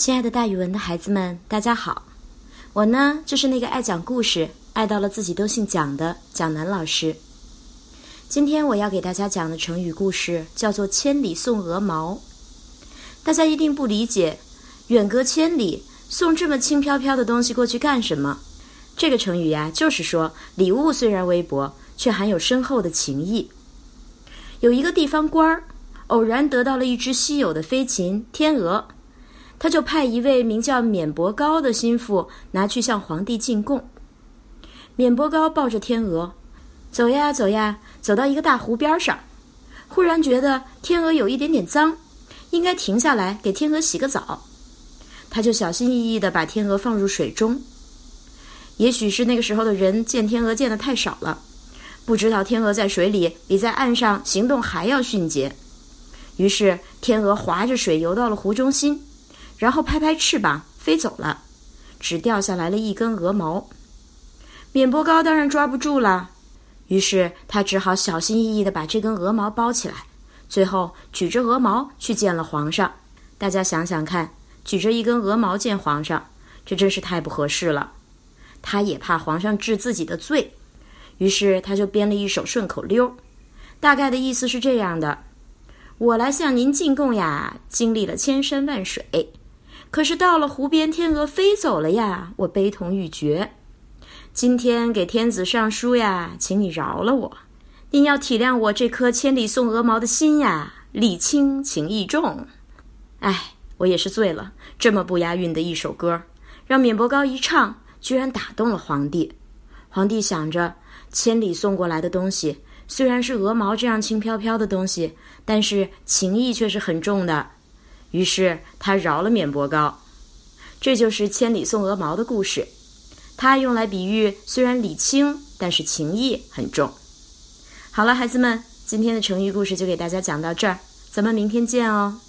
亲爱的，大语文的孩子们，大家好！我呢，就是那个爱讲故事、爱到了自己都姓蒋的蒋楠老师。今天我要给大家讲的成语故事叫做“千里送鹅毛”。大家一定不理解，远隔千里送这么轻飘飘的东西过去干什么？这个成语呀，就是说礼物虽然微薄，却含有深厚的情谊。有一个地方官儿，偶然得到了一只稀有的飞禽天鹅。他就派一位名叫免伯高的心腹拿去向皇帝进贡。免伯高抱着天鹅，走呀走呀，走到一个大湖边上，忽然觉得天鹅有一点点脏，应该停下来给天鹅洗个澡。他就小心翼翼地把天鹅放入水中。也许是那个时候的人见天鹅见得太少了，不知道天鹅在水里比在岸上行动还要迅捷。于是天鹅划着水游到了湖中心。然后拍拍翅膀飞走了，只掉下来了一根鹅毛。免伯高当然抓不住了，于是他只好小心翼翼地把这根鹅毛包起来，最后举着鹅毛去见了皇上。大家想想看，举着一根鹅毛见皇上，这真是太不合适了。他也怕皇上治自己的罪，于是他就编了一首顺口溜，大概的意思是这样的：“我来向您进贡呀，经历了千山万水。”可是到了湖边，天鹅飞走了呀，我悲痛欲绝。今天给天子上书呀，请你饶了我。您要体谅我这颗千里送鹅毛的心呀，礼轻情意重。哎，我也是醉了，这么不押韵的一首歌，让免伯高一唱，居然打动了皇帝。皇帝想着，千里送过来的东西，虽然是鹅毛这样轻飘飘的东西，但是情意却是很重的。于是他饶了免伯高，这就是千里送鹅毛的故事。它用来比喻虽然礼轻，但是情义很重。好了，孩子们，今天的成语故事就给大家讲到这儿，咱们明天见哦。